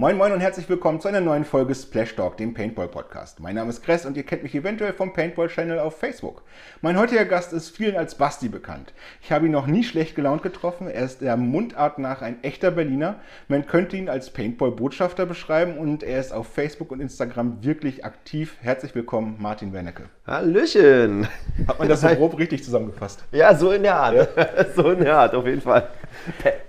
Moin Moin und herzlich willkommen zu einer neuen Folge Splash Talk, dem Paintball Podcast. Mein Name ist Kress und ihr kennt mich eventuell vom Paintball Channel auf Facebook. Mein heutiger Gast ist vielen als Basti bekannt. Ich habe ihn noch nie schlecht gelaunt getroffen. Er ist der Mundart nach ein echter Berliner. Man könnte ihn als Paintball Botschafter beschreiben und er ist auf Facebook und Instagram wirklich aktiv. Herzlich willkommen, Martin Wernecke. Hallöchen! Hat man das so grob richtig zusammengefasst? Ja, so in der Art. Ja. so in der Art, auf jeden Fall.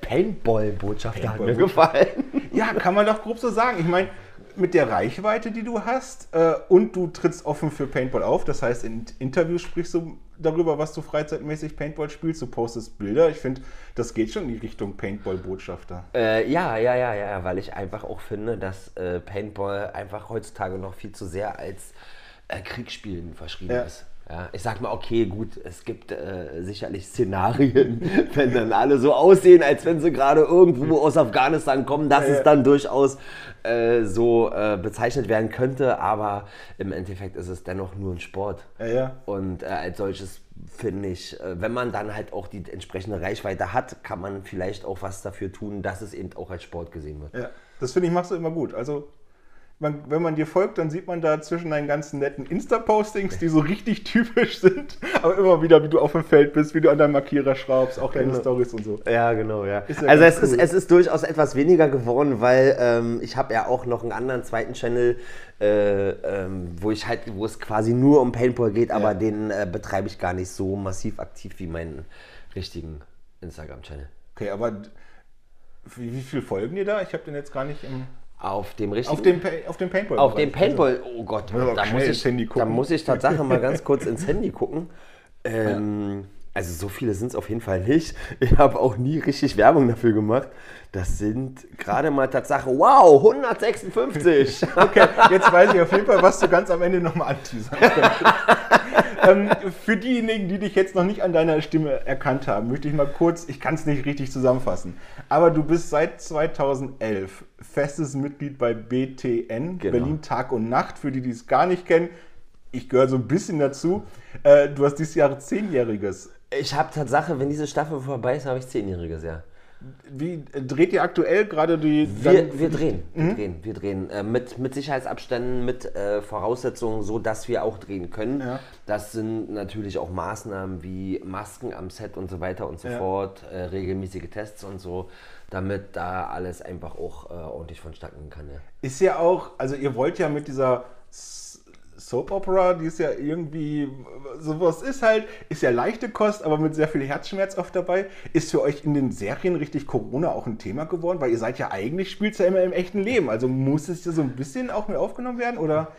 Paintball-Botschafter Paintball hat mir gefallen. Ja, kann man doch grob so sagen. Ich meine, mit der Reichweite, die du hast äh, und du trittst offen für Paintball auf, das heißt, in Interviews sprichst du darüber, was du freizeitmäßig Paintball spielst, du postest Bilder. Ich finde, das geht schon in die Richtung Paintball-Botschafter. Äh, ja, ja, ja, ja, weil ich einfach auch finde, dass äh, Paintball einfach heutzutage noch viel zu sehr als äh, Kriegsspielen verschrieben ja. ist. Ja, ich sag mal, okay, gut, es gibt äh, sicherlich Szenarien, wenn dann alle so aussehen, als wenn sie gerade irgendwo aus Afghanistan kommen, dass ja, es dann durchaus äh, so äh, bezeichnet werden könnte, aber im Endeffekt ist es dennoch nur ein Sport. Ja, Und äh, als solches finde ich, äh, wenn man dann halt auch die entsprechende Reichweite hat, kann man vielleicht auch was dafür tun, dass es eben auch als Sport gesehen wird. Ja, das finde ich, machst du immer gut. Also man, wenn man dir folgt, dann sieht man da zwischen deinen ganzen netten Insta-Postings, die so richtig typisch sind, aber immer wieder, wie du auf dem Feld bist, wie du an deinem Markierer schraubst, auch deine genau. Stories und so. Ja, genau, ja. ja also es, cool. ist, es ist durchaus etwas weniger geworden, weil ähm, ich habe ja auch noch einen anderen zweiten Channel, äh, ähm, wo ich halt, wo es quasi nur um Paintball geht, aber ja. den äh, betreibe ich gar nicht so massiv aktiv wie meinen richtigen Instagram-Channel. Okay, aber wie, wie viel folgen dir da? Ich habe den jetzt gar nicht im... Auf dem richtigen. Auf dem, auf dem Paintball. Auf dem Paintball. Oh Gott, da muss, ich, da muss ich Tatsache mal ganz kurz ins Handy gucken. Ähm, also so viele sind es auf jeden Fall nicht. Ich habe auch nie richtig Werbung dafür gemacht. Das sind gerade mal Tatsache, wow, 156. okay, jetzt weiß ich auf jeden Fall, was du ganz am Ende nochmal anteasern könntest. ähm, für diejenigen, die dich jetzt noch nicht an deiner Stimme erkannt haben, möchte ich mal kurz, ich kann es nicht richtig zusammenfassen, aber du bist seit 2011 festes Mitglied bei BTN, genau. Berlin Tag und Nacht, für die, die es gar nicht kennen. Ich gehöre so ein bisschen dazu. Äh, du hast dieses Jahr Zehnjähriges. Ich habe Tatsache, wenn diese Staffel vorbei ist, habe ich Zehnjähriges, ja. Wie dreht ihr aktuell gerade die. Wir, wir drehen, mhm. wir drehen, wir drehen. Äh, mit, mit Sicherheitsabständen, mit äh, Voraussetzungen, so dass wir auch drehen können. Ja. Das sind natürlich auch Maßnahmen wie Masken am Set und so weiter und so ja. fort, äh, regelmäßige Tests und so, damit da alles einfach auch äh, ordentlich vonstatten kann. Ja. Ist ja auch, also ihr wollt ja mit dieser Soap Opera, die ist ja irgendwie, sowas ist halt, ist ja leichte Kost, aber mit sehr viel Herzschmerz oft dabei. Ist für euch in den Serien richtig Corona auch ein Thema geworden? Weil ihr seid ja eigentlich, spielt ja immer im echten Leben. Also muss es ja so ein bisschen auch mit aufgenommen werden, oder?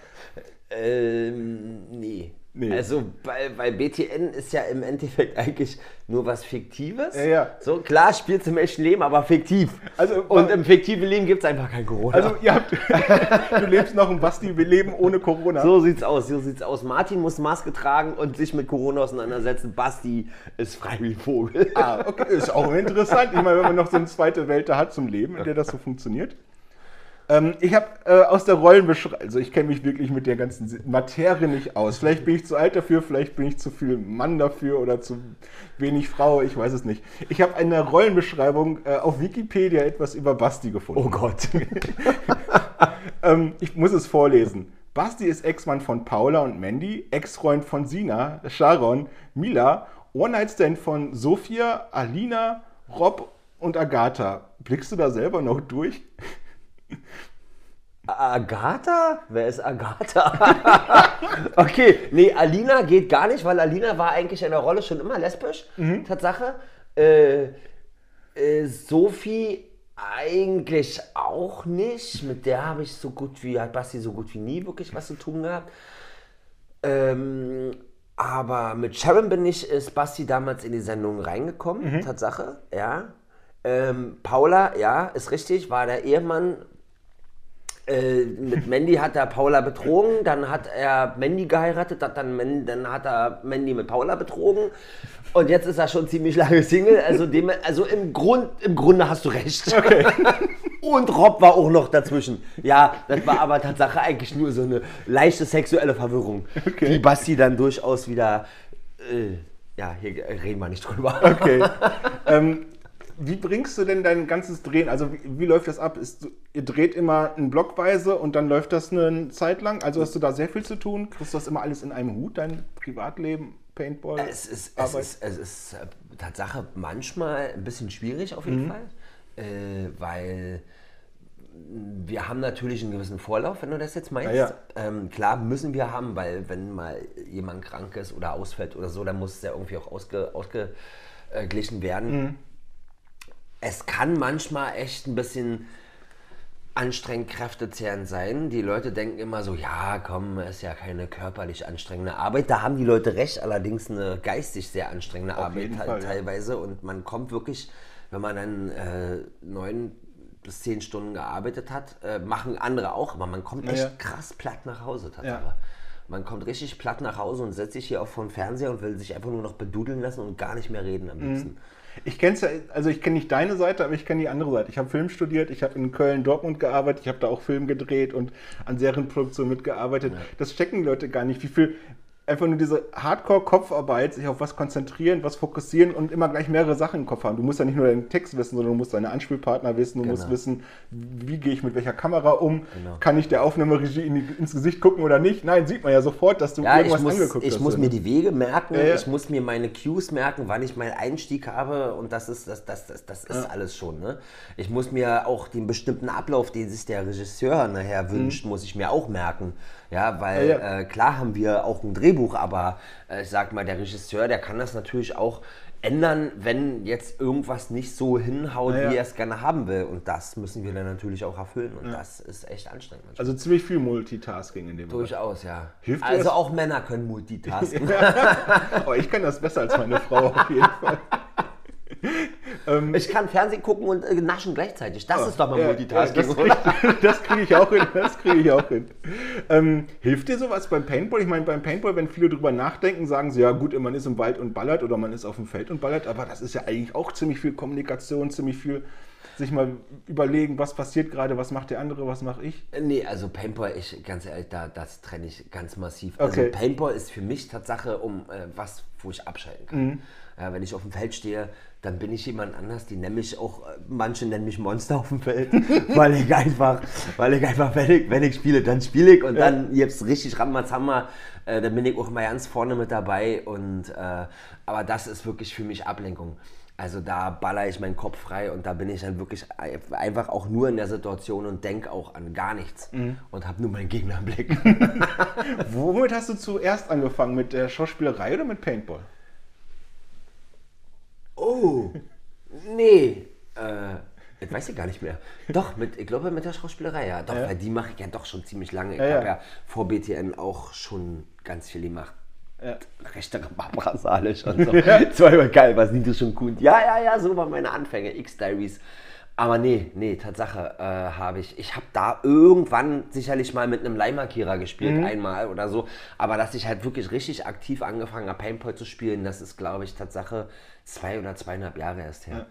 Ähm, nee. Nee. Also bei, bei BTN ist ja im Endeffekt eigentlich nur was Fiktives. Ja, ja. So klar spielt es im echten Leben, aber fiktiv. Also, Und im fiktiven Leben gibt es einfach kein Corona. Also ihr habt, du lebst noch ein Basti, wir leben ohne Corona. So sieht's aus, so sieht's aus. Martin muss Maske tragen und sich mit Corona auseinandersetzen. Basti ist frei wie ein Vogel. Ah, okay, ist auch interessant. Ich meine, wenn man noch so eine zweite Welt da hat zum Leben, in der das so funktioniert. Ähm, ich habe äh, aus der Rollenbeschreibung, also ich kenne mich wirklich mit der ganzen Materie nicht aus. Vielleicht bin ich zu alt dafür, vielleicht bin ich zu viel Mann dafür oder zu wenig Frau, ich weiß es nicht. Ich habe eine Rollenbeschreibung äh, auf Wikipedia etwas über Basti gefunden. Oh Gott. ähm, ich muss es vorlesen. Basti ist Ex-Mann von Paula und Mandy, Ex-Freund von Sina, Sharon, Mila, One-Night-Stand von Sophia, Alina, Rob und Agatha. Blickst du da selber noch durch? Agatha? Wer ist Agatha? okay, nee, Alina geht gar nicht, weil Alina war eigentlich in der Rolle schon immer lesbisch. Mhm. Tatsache. Äh, äh, Sophie eigentlich auch nicht. Mit der habe ich so gut wie, hat Basti so gut wie nie wirklich was zu tun gehabt. Ähm, aber mit Sharon bin ich, ist Basti damals in die Sendung reingekommen, mhm. Tatsache, ja. Ähm, Paula, ja, ist richtig, war der Ehemann äh, mit Mandy hat er Paula betrogen, dann hat er Mandy geheiratet, dann, dann hat er Mandy mit Paula betrogen und jetzt ist er schon ziemlich lange Single. Also, dem, also im, Grund, im Grunde hast du recht. Okay. und Rob war auch noch dazwischen. Ja, das war aber Tatsache eigentlich nur so eine leichte sexuelle Verwirrung, okay. die Basti dann durchaus wieder. Äh, ja, hier reden wir nicht drüber. Okay. ähm, wie bringst du denn dein ganzes Drehen? Also wie, wie läuft das ab? Ist, ihr dreht immer einen Blockweise und dann läuft das eine Zeit lang? Also hast du da sehr viel zu tun? Kriegst du das immer alles in einem Hut, dein Privatleben, Paintball? Es ist, es ist, es ist äh, Tatsache manchmal ein bisschen schwierig auf jeden Fall, äh, weil wir haben natürlich einen gewissen Vorlauf, wenn du das jetzt meinst. Ja, ja. Ähm, klar müssen wir haben, weil wenn mal jemand krank ist oder ausfällt oder so, dann muss es ja irgendwie auch ausge, ausgeglichen werden. Es kann manchmal echt ein bisschen anstrengend kräftezehrend sein. Die Leute denken immer so, ja, komm, ist ja keine körperlich anstrengende Arbeit. Da haben die Leute recht, allerdings eine geistig sehr anstrengende Arbeit jeden halt Fall, ja. teilweise. Und man kommt wirklich, wenn man dann äh, neun bis zehn Stunden gearbeitet hat, äh, machen andere auch, aber man kommt echt Ja. krass platt nach Hause Tatsache. Ja. Man kommt richtig platt nach Hause und setzt sich hier auch vor den Fernseher und will sich einfach nur noch bedudeln lassen und gar nicht mehr reden am Mhm. Ich kenne ja, also ich kenne nicht deine Seite, aber ich kenne die andere Seite. Ich habe Film studiert, ich habe in Köln, Dortmund gearbeitet, ich habe da auch Film gedreht und an Serienproduktion mitgearbeitet. Das checken die Leute gar nicht, wie viel einfach nur diese Hardcore-Kopfarbeit, sich auf was konzentrieren, was fokussieren und immer gleich mehrere Sachen im Kopf haben. Du musst ja nicht nur deinen Text wissen, sondern du musst deine Anspielpartner wissen, du musst Genau. wissen, wie gehe ich mit welcher Kamera um, Genau. kann ich der Aufnahmeregie in die, ins Gesicht gucken oder nicht. Nein, sieht man ja sofort, dass du Ja, ich irgendwas muss, angeguckt ich hast. muss mir die Wege merken, Ja, ja. ich muss mir meine Cues merken, wann ich meinen Einstieg habe und das ist, das, das, das, das ist alles schon. Ne? Ich muss mir auch den bestimmten Ablauf, den sich der Regisseur nachher wünscht, muss ich mir auch merken. Ja, weil Mhm. Ja, ja. Äh, klar haben wir auch ein Drehbuch, aber äh, ich sag mal, der Regisseur, der kann das natürlich auch ändern, wenn jetzt irgendwas nicht so hinhaut, Ja, ja. wie er es gerne haben will. Und das müssen wir dann natürlich auch erfüllen. Und das ist echt anstrengend. manchmal. Also ziemlich viel Multitasking in dem Bereich. Durchaus, ja. Hilft also auch Männer können multitasken. Aber ich kann das besser als meine Frau auf jeden Fall. Ich kann Fernsehen gucken und äh, naschen gleichzeitig. Das ist doch mal Ja, Multitasking, ja, das Das kriege ich auch hin. Das kriege ich auch hin. Ähm, hilft dir sowas beim Paintball? Ich meine, beim Paintball, wenn viele drüber nachdenken, sagen sie, ja gut, man ist im Wald und ballert oder man ist auf dem Feld und ballert, aber das ist ja eigentlich auch ziemlich viel Kommunikation, ziemlich viel sich mal überlegen, was passiert gerade, was macht der andere, was mache ich. Nee, also Paintball, ich, ganz ehrlich, da, das trenne ich ganz massiv. Okay. Also Paintball ist für mich Tatsache um äh, was, wo ich abschalten kann. Mhm. Ja, wenn ich auf dem Feld stehe, dann bin ich jemand anders. Die nennen mich auch, äh, manche nennen mich Monster auf dem Feld, weil ich einfach, weil ich einfach, wenn ich, wenn ich spiele, dann spiele ich und dann jetzt richtig Ramazamba, äh, dann bin ich auch mal ganz vorne mit dabei. Und, äh, aber das ist wirklich für mich Ablenkung. Also da baller ich meinen Kopf frei und da bin ich dann wirklich ein- einfach auch nur in der Situation und denke auch an gar nichts und habe nur meinen Gegner im Blick. Womit hast du zuerst angefangen? Mit der Schauspielerei oder mit Paintball? Oh, nee. Äh, das weiß ich gar nicht mehr. Doch, mit, ich glaube mit der Schauspielerei, ja. Doch, weil die mache ich ja doch schon ziemlich lange. Ich Ja, ja. habe ja vor BTN auch schon ganz viel gemacht. Ja. Rechtere Barbara Salisch und so. Immer geil, was nicht schon gut. Ja, ja, ja, so waren meine Anfänge, X-Diaries. Aber nee, nee, Tatsache äh, habe ich. Ich habe da irgendwann sicherlich mal mit einem Leihmarkierer gespielt, Mhm. einmal oder so. Aber dass ich halt wirklich richtig aktiv angefangen habe, Paintball zu spielen, das ist, glaube ich, Tatsache zwei oder zweieinhalb Jahre erst her. Ja.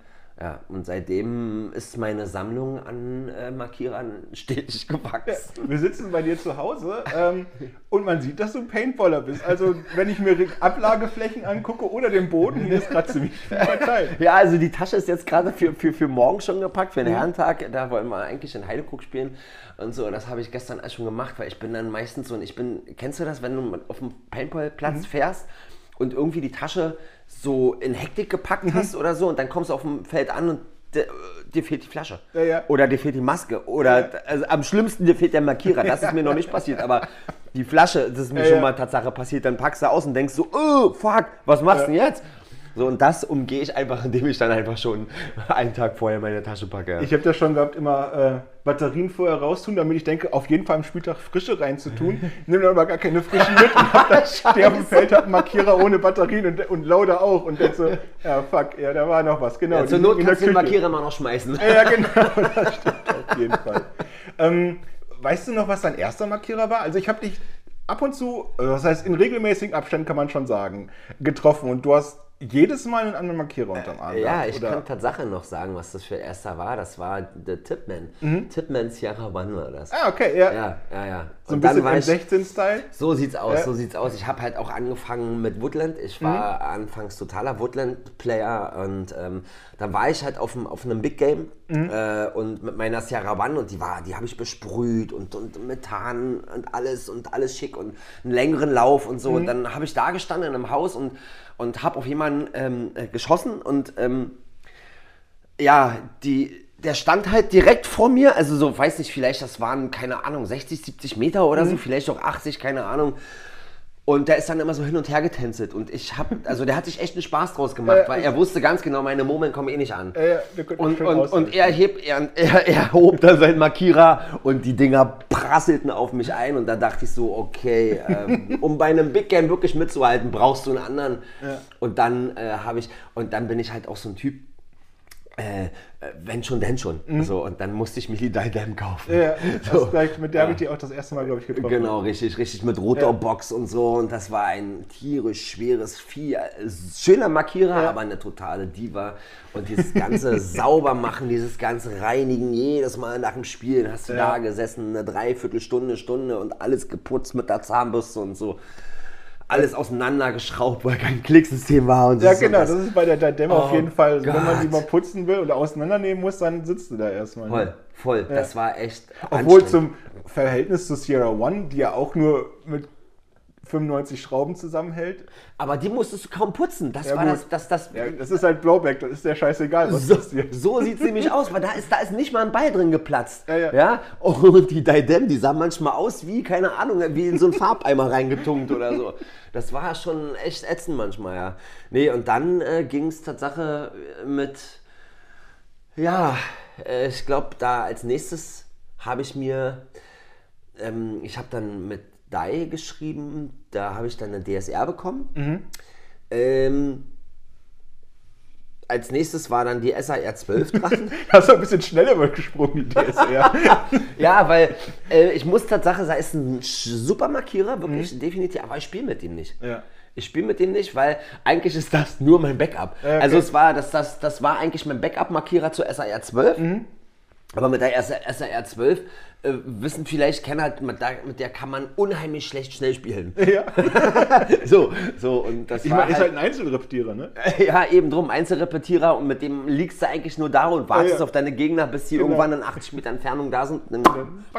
Und seitdem ist meine Sammlung an äh, Markierern stetig gewachsen. Wir sitzen bei dir zu Hause ähm, und man sieht, dass du Paintballer bist. Also, wenn ich mir Ablageflächen angucke oder den Boden, hier ist gerade ziemlich viel verteilt. Ja, also die Tasche ist jetzt gerade für, für, für morgen schon gepackt, für den Mhm. Herrentag. Da wollen wir eigentlich in Heidekrug spielen und so. Das habe ich gestern schon gemacht, weil ich bin dann meistens so und ich bin, kennst du das, wenn du auf dem Paintballplatz Mhm. fährst und irgendwie die Tasche so in Hektik gepackt Mhm. hast oder so und dann kommst du auf dem Feld an und dir, dir fehlt die Flasche. Ja, ja. Oder dir fehlt die Maske. Oder also am schlimmsten dir fehlt der Markierer. Das ist mir noch nicht passiert, aber die Flasche, das ist mir Ja, schon ja. mal Tatsache passiert. Dann packst du aus und denkst so, oh, fuck, was machst du denn jetzt? So, und das umgehe ich einfach, indem ich dann einfach schon einen Tag vorher meine Tasche packe. Ich habe das schon gehabt, immer äh, Batterien vorher raustun, damit ich denke, auf jeden Fall am Spieltag frische reinzutun. Nimm dann aber gar keine frischen mit und hab dann stehe auf dem Feld, hab Markierer ohne Batterien und, und Lauda auch und denk so, ja fuck, ja, da war noch was, genau. ja, zur Not kannst du den. Markierer mal noch schmeißen. Ja, ja, genau, das stimmt auf jeden Fall. Ähm, weißt du noch, was dein erster Markierer war? Also ich habe dich ab und zu, äh, das heißt in regelmäßigen Abständen kann man schon sagen, getroffen und du hast jedes Mal einen anderen Markierer unterm Arm Ja, gehabt, ich oder? kann Tatsache noch sagen, was das für erster war. Das war der Tipman. Tipman Sierra One war das. Ah, okay, ja. Ja, ja, ja. so ein bisschen war ich- M16-Style. So sieht's aus, Ja. so sieht's aus. Ich habe halt auch angefangen mit Woodland. Ich war Mhm. anfangs totaler Woodland-Player und ähm, dann war ich halt auf, dem, auf einem Big Game Mhm. äh, und mit meiner Sierra One und die war, die habe ich besprüht und, und Methan und alles und alles schick und einen längeren Lauf und so. Mhm. Und dann habe ich da gestanden in einem Haus und, und habe auf jemanden ähm, äh, geschossen und ähm, ja, die, der stand halt direkt vor mir, also so, weiß nicht, vielleicht das waren, keine Ahnung, 60, 70 Meter oder Mhm. so, vielleicht auch 80, keine Ahnung. Und der ist dann immer so hin und her getänzelt und ich hab, also der hat sich echt einen Spaß draus gemacht, Äh, weil er wusste ganz genau, meine Moment kommen eh nicht an. Ja, ja, könnte Und, und, und er, hebt, er, er, er hob dann seinen Markierer und die Dinger prasselten auf mich ein und da dachte ich so, okay, ähm, um bei einem Big Game wirklich mitzuhalten, brauchst du einen anderen. Und dann äh, habe ich, und dann bin ich halt auch so ein Typ, äh, wenn schon, denn schon. So, und dann musste ich mir die kaufen. Mhm. ja, ja, So. gleich, mit der habe ich die auch das erste Mal, glaube ich, getroffen. Genau, richtig, richtig mit roter Box und so. Und das war ein tierisch schweres Vieh. Äh, Schöner Markierer, aber eine totale Diva. Und dieses ganze sauber machen, dieses ganze Reinigen, jedes Mal nach dem Spiel hast du Ja. da gesessen, eine Dreiviertelstunde, Stunde und alles geputzt mit der Zahnbürste und so. Alles auseinandergeschraubt, weil kein Klicksystem war. Und Ja, genau, das- das ist bei der Diadem auf Oh jeden Fall. Also, wenn man die Gott. mal putzen will oder auseinandernehmen muss, dann sitzt du da erstmal. ne? Voll, voll. Das war echt. Obwohl zum Verhältnis zu Sierra One, die ja auch nur mit 95 Schrauben zusammenhält. Aber die musstest du kaum putzen. Das Ja, war das, das, das, Ja, das ist halt Blowback, das ist ja scheißegal, was So, passiert. so sieht es nämlich aus, weil da ist, da ist nicht mal ein Ball drin geplatzt. Ja, ja. Und die Didem, die sah manchmal aus wie, keine Ahnung, wie in so einen Farbeimer reingetunkt oder so. Das war schon echt ätzend manchmal, ja. Nee, und dann äh, ging es Tatsache mit, ja, äh, ich glaube, da als nächstes habe ich mir, ähm, ich habe dann mit Dai geschrieben, da habe ich dann eine DSR bekommen. Ähm, als nächstes war dann die SAR 12 dran. Hast du ein bisschen schneller gesprungen, die DSR. ja, weil äh, ich muss Tatsache sagen, ist ein super Markierer, wirklich definitiv, aber ich spiele mit ihm nicht. Ja. Ich spiele mit dem nicht, weil eigentlich ist das nur mein Backup. Okay. Also es war, das, das, das war eigentlich mein Backup-Markierer zur SAR 12. Mhm. Aber mit der SAR 12 äh, wissen vielleicht Kenner, halt, mit der, mit der kann man unheimlich schlecht schnell spielen. ja. so, so und das Ich war meine, ist halt ein Einzelrepetierer, ne? ja, eben drum, Einzelrepetierer und mit dem liegst du eigentlich nur da und wartest Ja, ja. auf deine Gegner, bis die Genau. irgendwann in 80 Meter Entfernung da sind. Dann,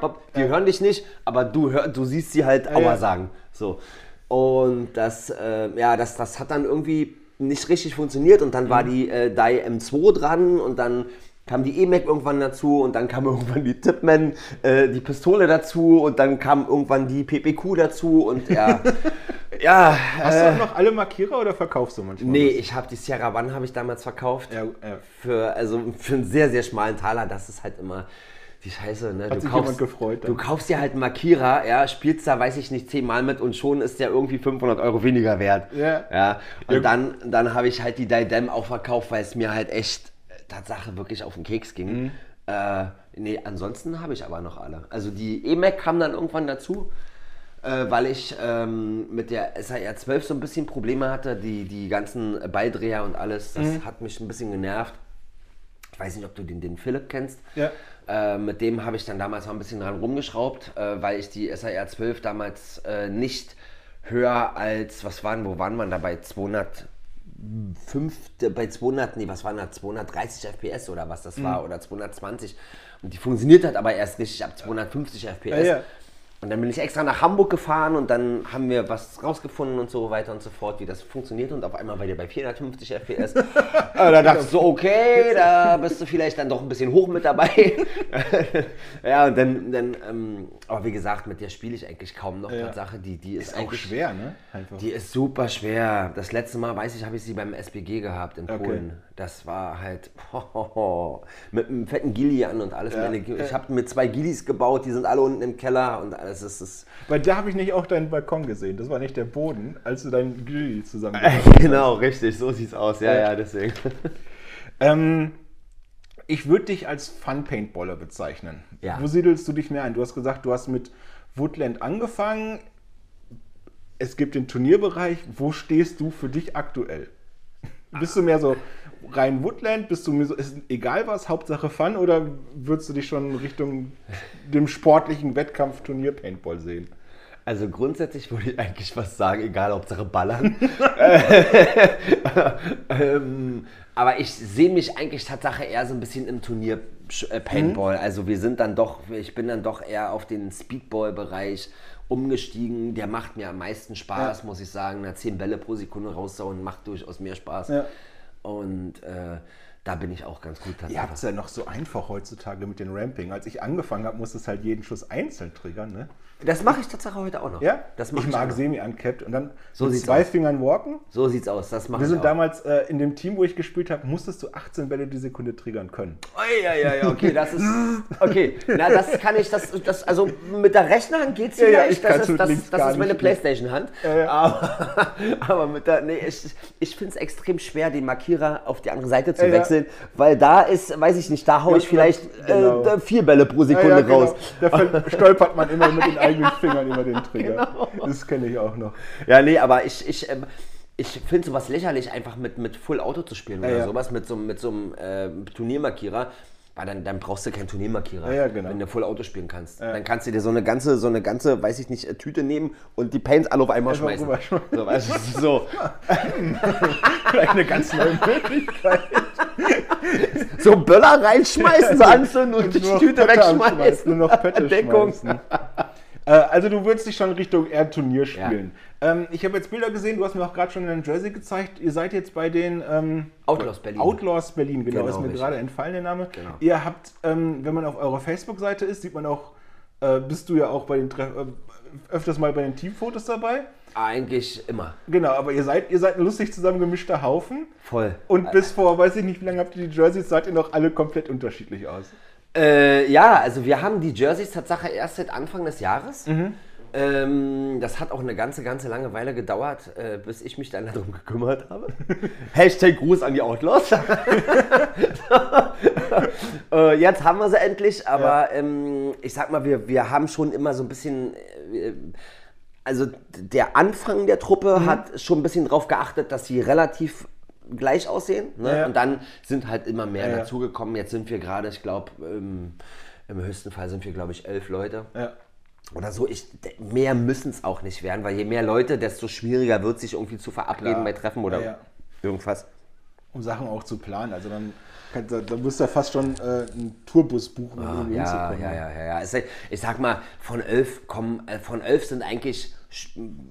hopp, die hören dich nicht, aber du, hör, du siehst sie halt Aua ja. sagen. So. Und das, äh, ja, das, das hat dann irgendwie nicht richtig funktioniert und dann Mhm. war die äh, Dai M2 dran und dann kam die E-Mac irgendwann dazu und dann kam irgendwann die Tipman, äh, die Pistole dazu und dann kam irgendwann die PPQ dazu und ja, ja, Hast äh, du auch noch alle Markierer oder verkaufst du manchmal? Nee, was? ich habe die Sierra One habe ich damals verkauft. Ja, ja. Für, also für einen sehr, sehr schmalen Taler. Das ist halt immer die Scheiße. Ne? Hat du sich kaufst, jemand gefreut dann. Du kaufst dir halt einen Markierer, ja, spielst da, weiß ich nicht, zehnmal mit und schon ist der irgendwie 500 Euro weniger wert. Ja. ja. Und Ja. dann, dann habe ich halt die Didem auch verkauft, weil es mir halt echt äh, Tatsache wirklich auf den Keks ging. Mhm. Äh, nee, ansonsten habe ich aber noch alle. Also die E-Mac kam dann irgendwann dazu, äh, weil ich ähm, mit der SAR 12 so ein bisschen Probleme hatte. Die, die ganzen Beidreher und alles, das mhm. hat mich ein bisschen genervt. Ich weiß nicht, ob du den, den Philipp kennst. Ja. Äh, mit dem habe ich dann damals noch ein bisschen dran rumgeschraubt, äh, weil ich die SAR 12 damals äh, nicht höher als, was waren, wo waren man dabei? 200 fünf, bei 200, nee, was waren da, 230 FPS oder was das war, mhm. oder 220. Und die funktioniert halt aber erst richtig ab 250 FPS. Ja, ja. Und dann bin ich extra nach Hamburg gefahren und dann haben wir was rausgefunden und so weiter und so fort, wie das funktioniert. Und auf einmal war der bei 450 FPS. da dachte ich so, okay, da bist du vielleicht dann doch ein bisschen hoch mit dabei. ja, und dann, dann ähm, aber wie gesagt, mit der spiele ich eigentlich kaum noch. Ja. Tatsache, die, die ist, Ist auch schwer, ne? Einfach. Die ist super schwer. Das letzte Mal, weiß ich, habe ich sie beim SBG gehabt in Okay. Polen. Das war halt mit einem fetten Gilly an und alles. Ja. Meine, ich habe mit zwei Gillis gebaut, die sind alle unten im Keller und alles ist. ist Weil da habe ich nicht auch deinen Balkon gesehen. Das war nicht der Boden, als du deinen Grill zusammen genau, richtig, so sieht's aus. Ja, ja, deswegen. ähm, Ich würde dich als Fun-Paintballer bezeichnen. Ja. Wo siedelst du dich mehr ein? Du hast gesagt, du hast mit Woodland angefangen. Es gibt den Turnierbereich. Wo stehst du für dich aktuell? Bist du mehr so rein Woodland? Bist du mir so, ist egal was, Hauptsache Fun? Oder würdest du dich schon Richtung dem sportlichen Wettkampfturnier Paintball sehen? Also grundsätzlich würde ich eigentlich fast sagen, egal, Hauptsache ballern. ähm, aber ich sehe mich eigentlich Tatsache eher so ein bisschen im Turnier äh, Paintball. Also wir sind dann doch, ich bin dann doch eher auf den Speedball-Bereich umgestiegen. Der macht mir am meisten Spaß, Ja. muss ich sagen. Na, 10 Bälle pro Sekunde raussauen macht durchaus mehr Spaß. Ja. Und äh, da bin ich auch ganz gut Ihr habt es ja noch so einfach heutzutage mit den Ramping. Als ich angefangen habe, musste es halt jeden Schuss einzeln triggern. Ne? Das mache ich Tatsache heute auch noch. Ja, das ich mag semi-uncapped und dann So mit zwei aus. Fingern walken. So sieht's aus. Das mache Wir sind auch. damals äh, in dem Team, wo ich gespielt habe, musstest du 18 Bälle die Sekunde triggern können. Oh, ja, ja, ja, okay, das ist. Okay, na, das kann ich, das, das also mit der Rechnerhand geht's Ja, ja, vielleicht. ich das ist, das, das ist meine mehr. Playstation-Hand. Ja, ja. Aber, aber mit der, nee, ich, ich finde es extrem schwer, den Markierer auf die andere Seite zu Ja, ja. Wechseln, weil da ist, weiß ich nicht, da haue ich vielleicht genau. äh, vier Bälle pro Sekunde Ja, ja, genau. raus. Da stolpert man immer mit den eigenen Fingern über den Trigger. Genau. Das kenne ich auch noch. Ja, nee, aber ich, ich, ähm, ich finde sowas lächerlich, einfach mit, mit Full Auto zu spielen oder ja. sowas, mit so, mit so einem äh, Turniermarkierer. Weil dann, dann brauchst du keinen Turniermarkierer, Ja, ja, genau. wenn du Full Auto spielen kannst. Dann kannst du dir so eine ganze, so eine ganze, weiß ich nicht, äh, Tüte nehmen und die Paints alle auf einmal Einfach schmeißen. So, weißt du, so, eine ganz neue Möglichkeit. so Böller reinschmeißen, so anzünden und, die Nur noch Tüte wegschmeißen. Schmeißen, Nur noch Pette Deckung. schmeißen. Äh, also du würdest dich schon Richtung eher Turnier spielen. Ähm, ich habe jetzt Bilder gesehen, du hast mir auch gerade schon ein Jersey gezeigt. Ihr seid jetzt bei den ähm, Outlaws Berlin. Outlaws Berlin, genau, Genau, ist mir richtig. gerade entfallen der Name. Genau. Ihr habt, ähm, wenn man auf eurer Facebook-Seite ist, sieht man auch, äh, bist du ja auch bei den Treff äh, öfters mal bei den Teamfotos dabei. Eigentlich immer. Genau, aber ihr seid, ihr seid ein lustig zusammengemischter Haufen. Voll. Und bis vor, weiß ich nicht, wie lange habt ihr die Jerseys, seid ihr noch alle komplett unterschiedlich aus. Äh, ja, also wir haben die Jerseys Tatsache erst seit Anfang des Jahres. Mhm. Ähm, das hat auch eine ganze, ganze lange Weile gedauert, äh, bis ich mich dann darum gekümmert habe. Hashtag Gruß an die Outlaws. äh, jetzt haben wir sie endlich, aber ähm, ich sag mal, wir, wir haben schon immer so ein bisschen. Äh, also der Anfang der Truppe Mhm. hat schon ein bisschen darauf geachtet, dass sie relativ gleich aussehen. Ne? Ja, ja. Und dann sind halt immer mehr Ja, ja. dazugekommen. Jetzt sind wir gerade, ich glaube, im, im höchsten Fall sind wir, glaube ich, elf Leute. Ja. Oder so. Ich, mehr müssen es auch nicht werden, weil je mehr Leute, desto schwieriger wird sich irgendwie zu verabreden Klar. bei Treffen oder Ja, ja. irgendwas. um Sachen auch zu planen. Also dann, kann, da, da musst du ja fast schon äh, einen Tourbus buchen, um Ja, hinzukommen. ja, ja, ja, ja. Es, ich sag mal, von elf kommen, äh, von elf sind eigentlich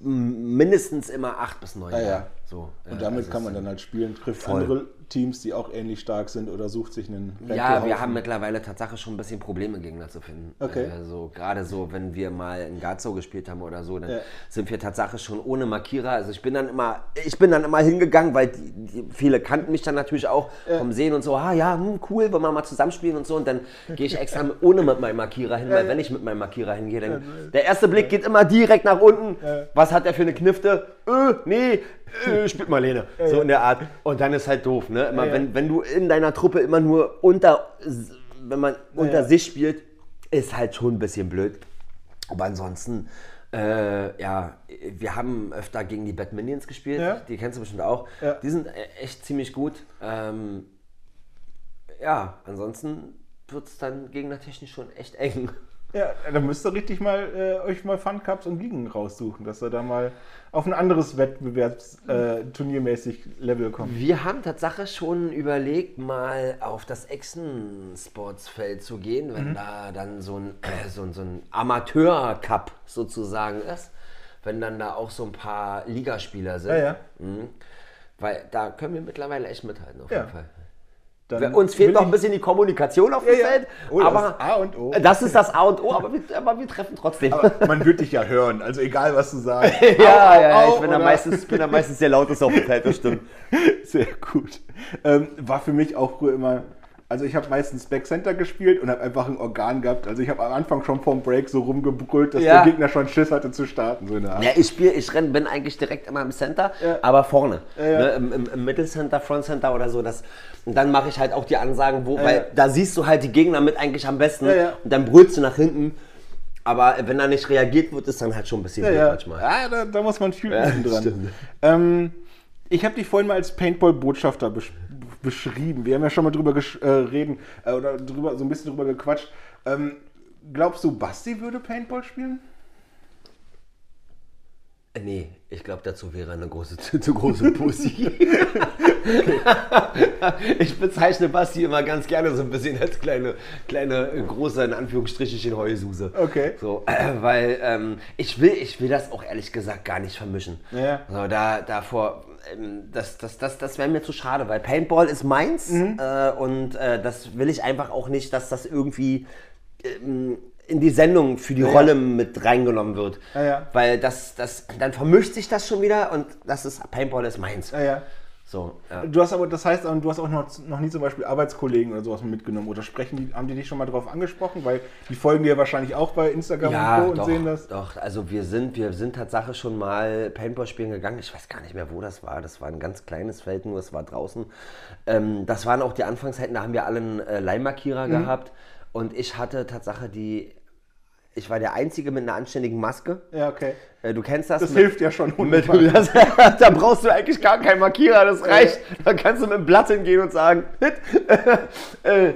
mindestens immer acht bis neun. Ja, da. ja. So, Und äh, damit also kann man dann halt spielen, trifft Voll. andere Teams, die auch ähnlich stark sind oder sucht sich einen Ja, wir haben mittlerweile Tatsache schon ein bisschen Probleme, Gegner zu finden. Okay. Also gerade so, wenn wir mal in Gazo gespielt haben oder so, dann Ja. sind wir Tatsache schon ohne Markierer. Also ich bin dann immer, ich bin dann immer hingegangen, weil die, die, viele kannten mich dann natürlich auch vom Sehen und so, ah ja, hm, cool, wollen wir mal zusammenspielen und so. Und dann gehe ich extra ohne mit meinem Markierer hin, weil wenn ich mit meinem Markierer hingehe, dann der erste Blick geht immer direkt nach unten. Was hat der für eine Knifte? Äh, nee, äh, spielt Marlene. So in der Art. Und dann ist halt doof, ne? Immer, wenn, wenn du in deiner Truppe immer nur unter, wenn man unter sich spielt, ist halt schon ein bisschen blöd. Aber ansonsten, äh, ja, wir haben öfter gegen die Bad Minions gespielt. Ja. Die kennst du bestimmt auch. Ja. Die sind äh, echt ziemlich gut. Ähm, ja, ansonsten wird es dann gegnertechnisch schon echt eng. Ja, dann müsst ihr richtig mal äh, euch mal Fun Cups und Ligen raussuchen, dass ihr da mal auf ein anderes Wettbewerbsturniermäßig äh, Level kommt. Wir haben Tatsache schon überlegt, mal auf das Echsen-Sportsfeld zu gehen, wenn da dann so ein, äh, so ein, so ein Amateur-Cup sozusagen ist. Wenn dann da auch so ein paar Ligaspieler sind. Ja, ja. Mhm. Weil da können wir mittlerweile echt mithalten, auf Ja. jeden Fall. Dann Uns fehlt noch ein bisschen die Kommunikation auf dem Ja, ja. Feld. Oh, das aber ist A und O. Das ist das A und O, aber wir, aber wir treffen trotzdem. Aber man wird dich ja hören, also egal was du sagst. ja, Au, ja, ja, au, ich bin da, meistens, bin da meistens sehr lautes auf dem Feld, das stimmt. Sehr gut. Ähm, war für mich auch früher immer. Also ich habe meistens Backcenter gespielt und habe einfach ein Organ gehabt. Also ich habe am Anfang schon vorm Break so rumgebrüllt, dass Ja. der Gegner schon Schiss hatte zu starten. So eine Art. Ja, ich spiele, ich renn, bin eigentlich direkt immer im Center, Ja. aber vorne. Ja. Ne, im, im, Im Mittelcenter, Frontcenter oder so. Das, und dann mache ich halt auch die Ansagen, wo, weil da siehst du halt die Gegner mit eigentlich am besten. Und dann brüllst du nach hinten. Aber wenn da nicht reagiert wird, ist dann halt schon ein bisschen Ja, manchmal. ja da, da muss man viel Ja, dran. Ähm, Ich habe dich vorhin mal als Paintball-Botschafter besch beschrieben. Wir haben ja schon mal drüber äh, reden äh, oder drüber, so ein bisschen drüber gequatscht. Ähm, glaubst du, Basti würde Paintball spielen? Äh, nee, ich glaube, dazu wäre eine große, zu, zu große Pussy. ich bezeichne Basti immer ganz gerne so ein bisschen als kleine, kleine große, in Anführungsstrichen, Heususe. Okay. So, äh, weil ähm, ich, will, ich will das auch ehrlich gesagt gar nicht vermischen. Ja. So, da, davor, das, das, das, das wäre mir zu schade, weil Paintball ist meins Mhm. äh, und äh, das will ich einfach auch nicht, dass das irgendwie ähm, in die Sendung für die Ja. Rolle mit reingenommen wird. Ja, ja. Weil das, das, dann vermischt sich das schon wieder und das ist, Paintball ist meins. So, ja. Du hast aber, das heißt, du hast auch noch, noch nie zum Beispiel Arbeitskollegen oder sowas mitgenommen oder sprechen die, haben die dich schon mal drauf angesprochen? Weil die folgen dir wahrscheinlich auch bei Instagram Ja, und Co. und doch, sehen das. doch. Also wir sind, wir sind Tatsache schon mal Paintball spielen gegangen. Ich weiß gar nicht mehr, wo das war. Das war ein ganz kleines Feld, nur es war draußen. Ähm, das waren auch die Anfangszeiten, da haben wir alle einen äh, Leihmarkierer Mhm. gehabt. Und ich hatte Tatsache die, ich war der Einzige mit einer anständigen Maske. Ja, okay. Äh, du kennst das. Das mit- hilft ja schon. Mit, hundertmal. das, da brauchst du eigentlich gar keinen Markierer, das reicht. Da kannst du mit dem Blatt hingehen und sagen, "Hit." Äh,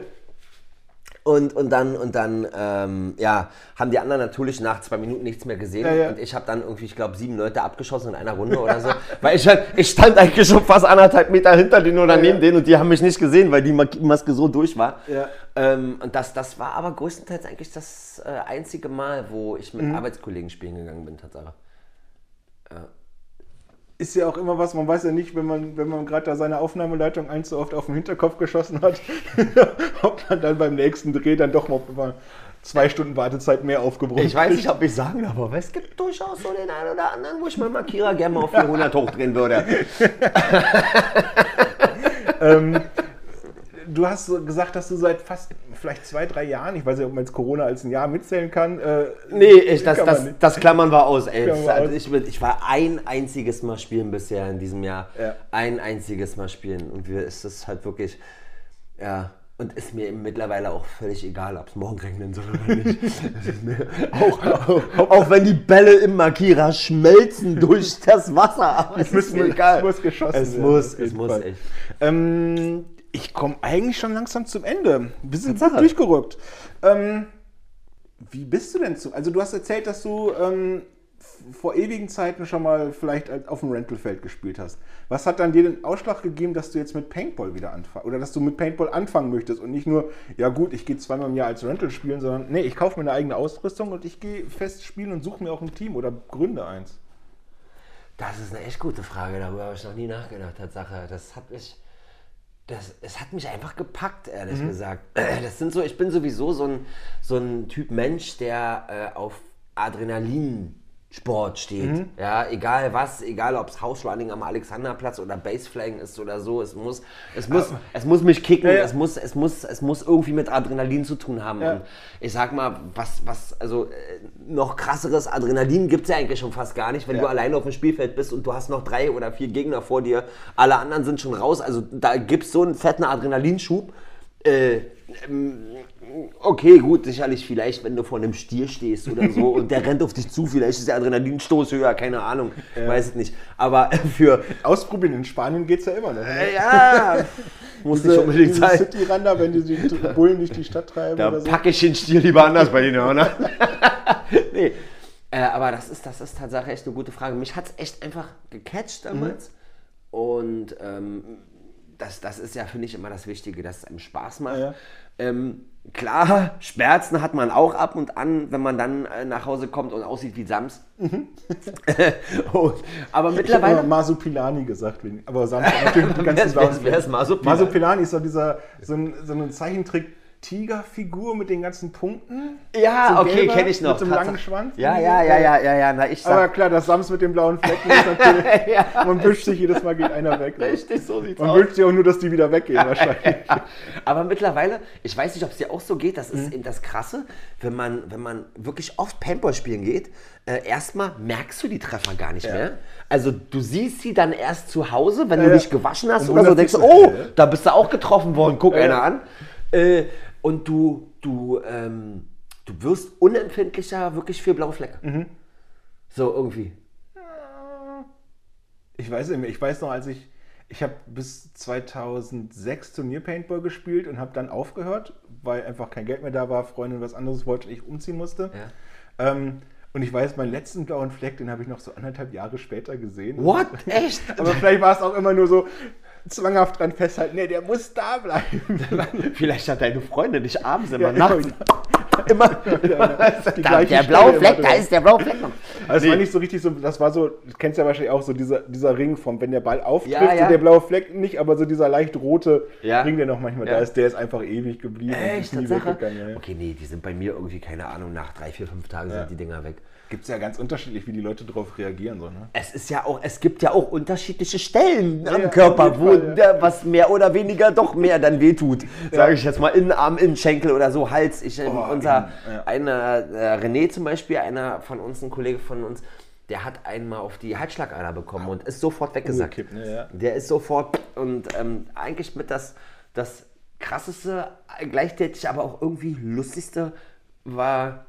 und, und dann, und dann ähm, ja, haben die anderen natürlich nach zwei Minuten nichts mehr gesehen. Ja, ja. Und ich habe dann irgendwie, ich glaube, sieben Leute abgeschossen in einer Runde oder so. weil ich, halt- ich stand eigentlich schon fast anderthalb Meter hinter denen oder Ja, neben ja. denen und die haben mich nicht gesehen, weil die Maske so durch war. Ja. Ähm, und das, das war aber größtenteils eigentlich das äh, einzige Mal, wo ich mit Mhm. Arbeitskollegen spielen gegangen bin, Tatsache. Ist ja auch immer was, man weiß ja nicht, wenn man, wenn man gerade da seine Aufnahmeleitung ein zu oft auf den Hinterkopf geschossen hat, ob man dann beim nächsten Dreh dann doch mal zwei Stunden Wartezeit mehr aufgebrummt Ich weiß nicht, ob ich sagen darf, aber es gibt durchaus so den einen oder anderen, wo ich meinen Markierer gerne mal auf 400 hochdrehen würde. Du hast so gesagt, dass du seit fast vielleicht zwei, drei Jahren, ich weiß nicht, ob man jetzt Corona als ein Jahr mitzählen kann. Äh, Nee, ich, das, kann das, das klammern wir aus, ey. Also. Ich, ich war ein einziges Mal spielen bisher in diesem Jahr. Ja. Ein einziges Mal spielen. Und wir ist es halt wirklich, ja. Und ist mir mittlerweile auch völlig egal, ob es morgen regnen soll oder nicht. Das ist auch, auch, auch wenn die Bälle im Markierer schmelzen durch das Wasser. Aber es ist müssen- mir egal. es muss geschossen Es werden, muss, es muss Fall. echt. Ähm, ich komme eigentlich schon langsam zum Ende. Wir sind gut durchgerückt. Ähm, wie bist du denn zu? Also du hast erzählt, dass du ähm, vor ewigen Zeiten schon mal vielleicht auf dem Rentalfeld gespielt hast. Was hat dann dir den Ausschlag gegeben, dass du jetzt mit Paintball wieder anfängst? Oder dass du mit Paintball anfangen möchtest und nicht nur, ja gut, ich gehe zweimal im Jahr als Rental spielen, sondern nee, ich kaufe mir eine eigene Ausrüstung und ich gehe fest spielen und suche mir auch ein Team oder gründe eins. Das ist eine echt gute Frage, darüber habe ich noch nie nachgedacht, Tatsache. Das hat mich, das, es hat mich einfach gepackt, ehrlich Mhm. gesagt. Das sind so, ich bin sowieso so ein, so ein Typ Mensch, der äh, auf Adrenalinsport steht. Mhm. Ja, egal was, egal ob es House-Running am Alexanderplatz oder Baseflagen ist oder so, es muss, es muss, es muss mich kicken, Ja, ja. es muss, es muss, es muss irgendwie mit Adrenalin zu tun haben. Ja. Und ich sag mal, was, was, also äh, noch krasseres Adrenalin gibt es ja eigentlich schon fast gar nicht, wenn du alleine auf dem Spielfeld bist und du hast noch drei oder vier Gegner vor dir, alle anderen sind schon raus, also da gibt es so einen fetten Adrenalinschub. Äh, okay, gut, sicherlich vielleicht, wenn du vor einem Stier stehst oder so und der rennt auf dich zu, vielleicht ist der Adrenalinstoß höher, keine Ahnung, weiß es nicht. Aber für, Ausprobieren, in Spanien geht es ja immer noch. äh, ja, muss nicht Diese- unbedingt sein. City-Rander, wenn die die Bullen durch die Stadt treiben Da oder so. packe ich den Stier lieber anders bei den Hörnern. nee. Äh, aber das ist, das ist tatsächlich echt eine gute Frage. Mich hat es echt einfach gecatcht damals. Und ähm, das, das ist ja, finde ich, immer das Wichtige, dass es einem Spaß macht. Ja. Ähm, klar, Schmerzen hat man auch ab und an, wenn man dann äh, nach Hause kommt und aussieht wie Sams. aber Ich habe immer mittlerweile. Masupilani gesagt, aber hat natürlich die Wer ist- wer. Masupilani? Masupilani ist so dieser, so, ein, so eine Zeichentrick-Tigerfigur mit den ganzen Punkten. Ja, So okay, kenne ich noch. Mit so einem langen. Schwanz. Ja, ja, ja, ja, ja, ja. Na, ich sag, Aber klar, das Sams mit den blauen Flecken ist natürlich, man wünscht sich jedes Mal, geht einer weg. Richtig, so sieht's Man aus. wünscht sich auch nur, dass die wieder weggehen wahrscheinlich. Ja. Aber mittlerweile, ich weiß nicht, ob es dir auch so geht, das Mhm. ist eben das Krasse, wenn man, wenn man wirklich oft Paintball spielen geht, äh, erstmal merkst du die Treffer gar nicht mehr. Also du siehst sie dann erst zu Hause, wenn Ja, du ja. dich gewaschen hast oder so, denkst du, oh, so, da bist du auch getroffen worden, guck Ja, einer ja. an. Äh, und du, du, ähm, du wirst unempfindlicher wirklich für blaue Flecke. Mhm. So irgendwie. Ich weiß nicht mehr. Ich weiß noch, als ich. Ich habe bis 2006 Turnier-Paintball gespielt und habe dann aufgehört, weil einfach kein Geld mehr da war, Freundin was anderes wollte und ich umziehen musste. Ja. Ähm, und ich weiß, meinen letzten blauen Fleck, den habe ich noch so anderthalb Jahre später gesehen. What? Echt? Aber vielleicht war es auch immer nur so zwanghaft dran festhalten. Nee, der muss da bleiben. Vielleicht hat deine Freundin dich abends immer Ja, nachts. Immer, immer Die da, der blaue immer Fleck, da ist der blaue Fleck noch. Also es Nee. war nicht so richtig so, das war so, du kennst ja wahrscheinlich auch so dieser, dieser Ring vom, wenn der Ball auftrifft, Ja, ja. so der blaue Fleck nicht, aber so dieser leicht rote Ja. Ring, der noch manchmal da ist, der ist einfach ewig geblieben. Echt, nie weggegangen. Okay, nee, die sind bei mir irgendwie, keine Ahnung, nach drei, vier, fünf Tagen sind die Dinger weg. Gibt es ja ganz unterschiedlich, wie die Leute darauf reagieren. So, ne? Es ist ja auch, es gibt ja auch unterschiedliche Stellen am ja, Körper, auf jeden wo Fall, ja. der, was mehr oder weniger doch mehr dann wehtut. Sage ich jetzt mal, Innenarm, Innenschenkel oder so, Hals. Ich, Oh, unser, ja. einer, äh, René zum Beispiel, einer von uns, ein Kollege von uns, der hat einmal auf die Halsschlagader bekommen und ist sofort weggesackt. Umgekippt, ne, ja. Der ist sofort und ähm, eigentlich mit das, das krasseste, gleichzeitig aber auch irgendwie lustigste war.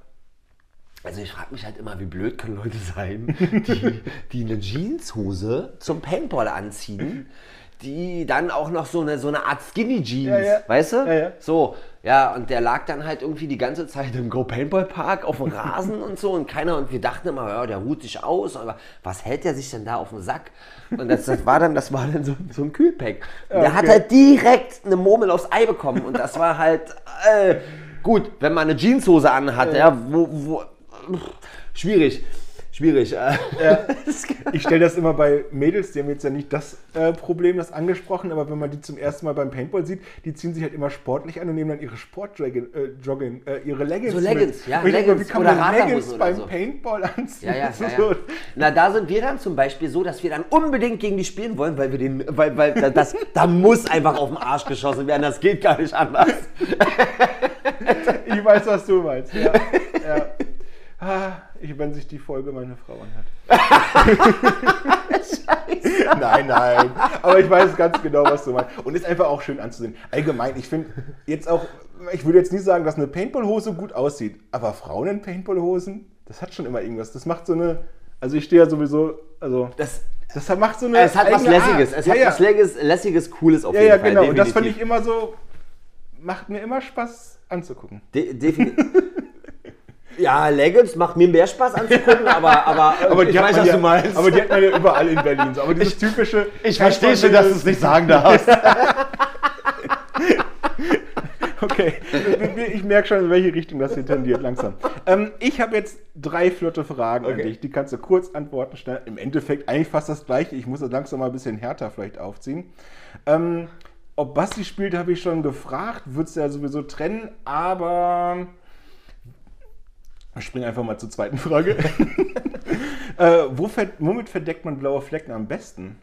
Also ich frage mich halt immer, wie blöd können Leute sein, die, die eine Jeanshose zum Paintball anziehen, die dann auch noch so eine, so eine Art Skinny Jeans, Ja, ja. weißt du? Ja. So, ja, und der lag dann halt irgendwie die ganze Zeit im Go Paintball Park auf dem Rasen und so und keiner, und wir dachten immer, ja, der ruht sich aus, aber was hält der sich denn da auf den Sack? Und das, das war dann, das war dann so, so ein Kühlpack. Und der hat okay. halt direkt eine Murmel aufs Ei bekommen und das war halt, äh, gut, wenn man eine Jeanshose anhat, ja, wo, wo, schwierig, schwierig. Äh, Ich stelle das immer bei Mädels, die haben jetzt ja nicht das äh, Problem, das angesprochen, aber wenn man die zum ersten Mal beim Paintball sieht, die ziehen sich halt immer sportlich an und nehmen dann ihre Sportjogging, äh, Jogging, äh, ihre Leggings So Leggings, mit. ja, Und ich denke Leggings wie kann oder man Leggings beim so. Paintball anziehen? Ja, ja, ja, ja. Na, da sind wir dann zum Beispiel so, dass wir dann unbedingt gegen die spielen wollen, weil wir den, weil, weil da- das, da muss einfach auf den Arsch geschossen werden, das geht gar nicht anders. Ich weiß, was du meinst. Ja, ja. Ah, ich, wenn sich die Folge meine Frau anhat. Nein, nein. Aber ich weiß ganz genau, was du meinst. Und ist einfach auch schön anzusehen. Allgemein, ich finde jetzt auch, ich würde jetzt nie sagen, dass eine Paintballhose gut aussieht. Aber Frauen in Paintballhosen, das hat schon immer irgendwas. Das macht so eine, also ich stehe ja sowieso, also Das, das macht so eine. es hat was Lässiges, Art. es ja, hat ja. was Lässiges, Lässiges, Cooles auf Ja, jeden ja, Fall. genau. Und das fand ich definitiv. immer so, macht mir immer Spaß anzugucken. De definitiv. Ja, Leggings macht mir mehr Spaß anzugucken, aber, aber, Aber ich die, hat weiß, man was ja, du meinst. aber die hat man ja überall in Berlin. So. Aber dieses typische. ich verstehe schon, dass du es nicht sagen darfst. Okay, ich merke schon, in welche Richtung das hier tendiert, langsam. Ähm, ich habe jetzt drei flotte Fragen an Okay. dich. Die kannst du kurz antworten, schnell. Im Endeffekt eigentlich fast das gleiche. Ich muss das langsam mal ein bisschen härter vielleicht aufziehen. Ähm, ob Basti spielt, habe ich schon gefragt. Würdest du ja sowieso trennen, aber. Ich springe einfach mal zur zweiten Frage. äh, wo verd womit verdeckt man blaue Flecken am besten?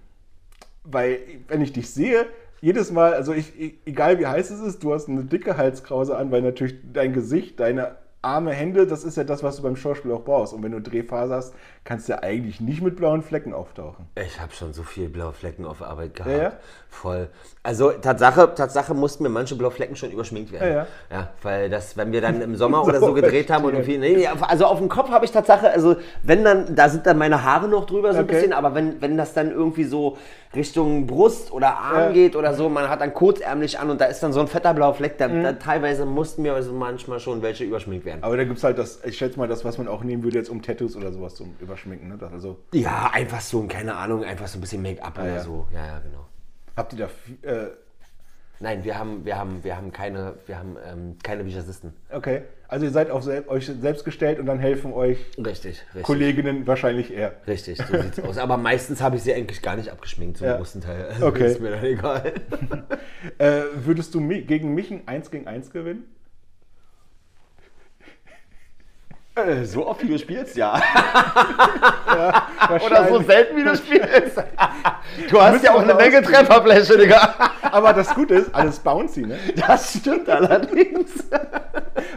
Weil, wenn ich dich sehe, jedes Mal, also ich, ich, egal wie heiß es ist, du hast eine dicke Halskrause an, weil natürlich dein Gesicht, deine Arme, Hände, das ist ja das, was du beim Schauspiel auch brauchst. Und wenn du Drehphase hast, kannst du ja eigentlich nicht mit blauen Flecken auftauchen. Ich habe schon so viele blaue Flecken auf Arbeit gehabt. Ja, ja? Voll. Also Tatsache, Tatsache mussten mir manche blaue Flecken schon überschminkt werden. Ja, ja. weil das, wenn wir dann im Sommer oder so So, gedreht haben und irgendwie, nee, also auf dem Kopf habe ich Tatsache, also wenn dann, da sind dann meine Haare noch drüber so ein Okay. bisschen, aber wenn, wenn das dann irgendwie so Richtung Brust oder Arm geht oder so, man hat dann kurzärmlich an und da ist dann so ein fetter blauer Fleck, Mhm. da, da teilweise mussten mir also manchmal schon welche überschminkt werden. Aber da gibt es halt das, ich schätze mal, das, was man auch nehmen würde, jetzt um Tattoos oder sowas zum Überschminken. Ne? Das, also, Ja, einfach so, keine Ahnung, einfach so ein bisschen Make-up oder ja. so. Ja, ja, genau. habt ihr da äh, Nein, wir haben, wir haben, wir haben keine, wir haben ähm, keine Visagisten. okay, also ihr seid auf sel euch selbst gestellt und dann helfen euch Richtig, richtig. Kolleginnen wahrscheinlich eher. Richtig, so sieht's aus. Aber meistens habe ich sie eigentlich gar nicht abgeschminkt, zum Ja. großen Teil. Okay. Ist mir dann egal. Äh, würdest du mi gegen mich ein 1 gegen 1 gewinnen? Äh, so oft wie du spielst, ja. Wahrscheinlich. Oder so selten wie du spielst. Du hast ja auch eine Menge. Trefferfläche, Digga. Aber das Gute ist, alles bouncy, ne? Das stimmt allerdings.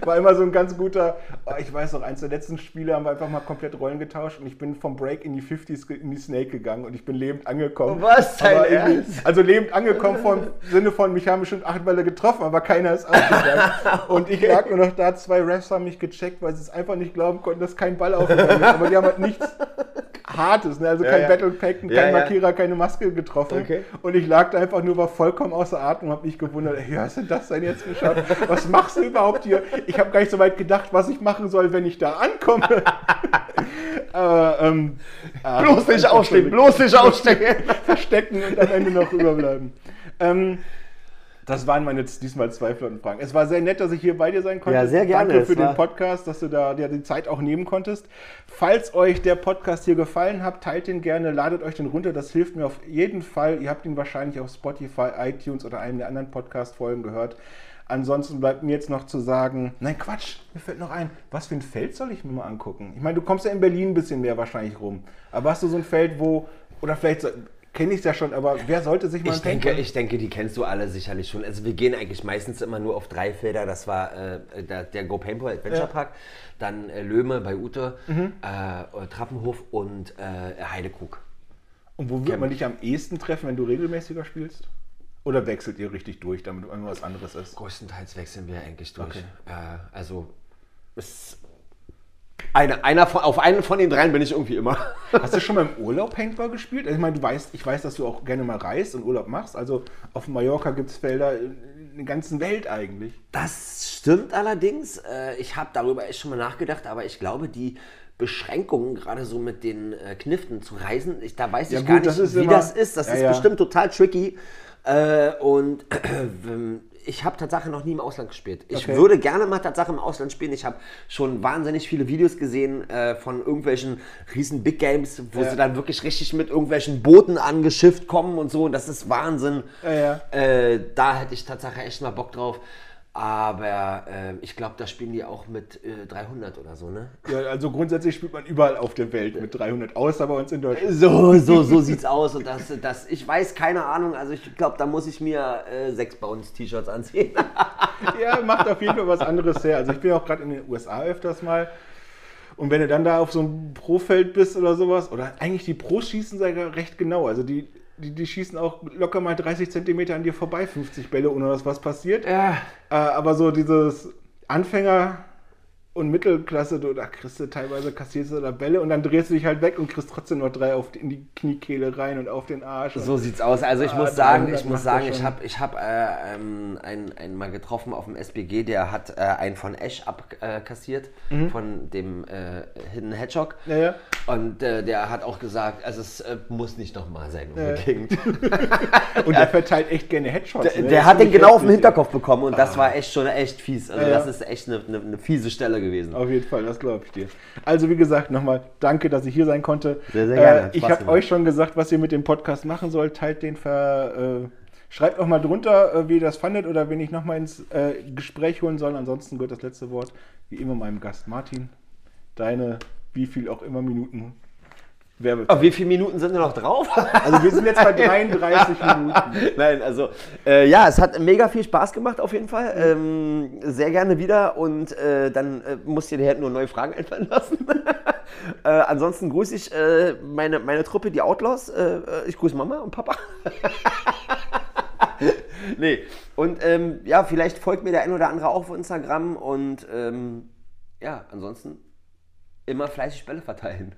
War immer so ein ganz guter, oh, ich weiß noch, eins der letzten Spiele haben wir einfach mal komplett Rollen getauscht und ich bin vom Break in die 50s ge- in die Snake gegangen und ich bin lebend angekommen. Was, dein Ernst? Also lebend angekommen vom Sinne von, mich haben bestimmt acht Bälle getroffen, aber keiner ist aufgegangen. und ich lag nur noch da, zwei Refs haben mich gecheckt, weil sie es einfach nicht glauben konnten, dass kein Ball aufgegangen ist. Aber die haben halt nichts, hartes, ne? also kein ja. Battle Pack, kein Ja, ja. Markierer, keine Maske getroffen. Okay. Und ich lag da einfach nur, war vollkommen außer Atem und habe mich gewundert, ey, was ist denn das denn jetzt Scheiß? Was machst du überhaupt hier? Ich habe gar nicht so weit gedacht, was ich machen soll, wenn ich da ankomme. Aber, ähm, ah, Bloß nicht aufstehen, bloß nicht aufstehen. verstecken und am Ende noch überbleiben. Ähm, das waren meine diesmal zwei flotten Fragen. Es war sehr nett, dass ich hier bei dir sein konnte. Ja, sehr gerne. Danke für den Podcast, dass du da dir die Zeit auch nehmen konntest. Falls euch der Podcast hier gefallen hat, teilt den gerne, ladet euch den runter. Das hilft mir auf jeden Fall. Ihr habt ihn wahrscheinlich auf Spotify, iTunes oder einem der anderen Podcast-Folgen gehört. Ansonsten bleibt mir jetzt noch zu sagen, nein Quatsch, mir fällt noch ein, was für ein Feld soll ich mir mal angucken? Ich meine, du kommst ja in Berlin ein bisschen mehr wahrscheinlich rum. Aber hast du so ein Feld, wo, oder vielleicht so, kenne ich es ja schon, aber wer sollte sich mal Ich denke, ich denke, die kennst du alle sicherlich schon. Also wir gehen eigentlich meistens immer nur auf drei Felder. Das war äh, der, der Go Paintball Adventure Ja. Mhm. Park, dann äh, Löhme bei Ute, äh, Trappenhof und äh, Heidekrug. Und wo wird man dich am ehesten treffen, wenn du regelmäßiger spielst? Oder wechselt ihr richtig durch, damit irgendwas was anderes ist? Größtenteils wechseln wir eigentlich durch. Okay. Äh, also es, eine, einer von, auf einen von den dreien bin ich irgendwie immer. Hast du schon mal im Urlaub Paintball gespielt? Also ich meine, du weißt, ich weiß, dass du auch gerne mal reist und Urlaub machst. Also auf Mallorca gibt es Felder in der ganzen Welt eigentlich. Das stimmt allerdings. Äh, Ich habe darüber echt schon mal nachgedacht, aber ich glaube, die Beschränkungen, gerade so mit den äh, Kniften zu reisen, ich, da weiß Ja ich gut, gar nicht, das wie immer- das ist. Das Ja, ist ja. bestimmt total tricky. Äh, Und ich habe Tatsache noch nie im Ausland gespielt. Ich Okay. würde gerne mal Tatsache im Ausland spielen. Ich habe schon wahnsinnig viele Videos gesehen äh, von irgendwelchen riesen Big Games, wo Ja. sie dann wirklich richtig mit irgendwelchen Booten angeschifft kommen und so. Und das ist Wahnsinn. Ja, ja. Äh, da hätte ich Tatsache echt mal Bock drauf. Aber äh, ich glaube, da spielen die auch mit äh, 300 oder so, ne? Ja, also grundsätzlich spielt man überall auf der Welt mit 300, außer bei uns in Deutschland. So, so, so sieht's aus. Und das, das, ich weiß keine Ahnung. Also ich glaube, da muss ich mir äh, sechs Bounce-T-Shirts anziehen. Ja, macht auf jeden Fall was anderes her. Also ich bin auch gerade in den USA öfters mal. Und wenn du dann da auf so einem Pro-Feld bist oder sowas, oder eigentlich die Pros schießen sogar recht genau. Also die, die, die schießen auch locker mal 30 Zentimeter an dir vorbei, 50 Bälle, ohne dass was passiert. ja. Äh, aber so dieses Anfänger- und Mittelklasse, du, da kriegst du teilweise kassierst du da Bälle und dann drehst du dich halt weg und kriegst trotzdem noch drei auf die, in die Kniekehle rein und auf den Arsch. So sieht's aus. Also ich Ah, muss sagen, 300 ich muss sagen, ich habe ich hab, äh, ähm, einen, einen mal getroffen auf dem SBG, der hat äh, einen von Ash abkassiert, von dem äh, Hidden Hedgehog. Mhm. Ja, ja. Und äh, der hat auch gesagt, also es äh, muss nicht nochmal sein unbedingt. Und der verteilt echt gerne Headshots. Der, ne? der hat den genau auf heftig, Hinterkopf bekommen und das war echt schon echt fies. Also Ja, das ist echt eine, eine, eine fiese Stelle gewesen. Auf jeden Fall, das glaube ich dir. Also wie gesagt, nochmal danke, dass ich hier sein konnte. Sehr, sehr gerne, Äh, ich habe euch schon gesagt, was ihr mit dem Podcast machen sollt. Teilt den, ver, äh, schreibt auch mal drunter, äh, wie ihr das fandet oder wen ich nochmal ins äh, Gespräch holen soll. Ansonsten gehört das letzte Wort wie immer meinem Gast Martin. Deine, wie viel auch immer Minuten Werbezeit. Aber wie viele Minuten sind denn noch drauf? Also wir sind jetzt bei 33 Minuten. Nein, also äh, ja, es hat mega viel Spaß gemacht auf jeden Fall. Ähm, sehr gerne wieder und äh, dann äh, musst du dir halt nur neue Fragen einfallen lassen. äh, ansonsten grüße ich äh, meine, meine Truppe, die Outlaws. Äh, ich grüße Mama und Papa. nee, und ähm, ja, vielleicht folgt mir der ein oder andere auch auf Instagram und ähm, ja, ansonsten immer fleißig Bälle verteilen.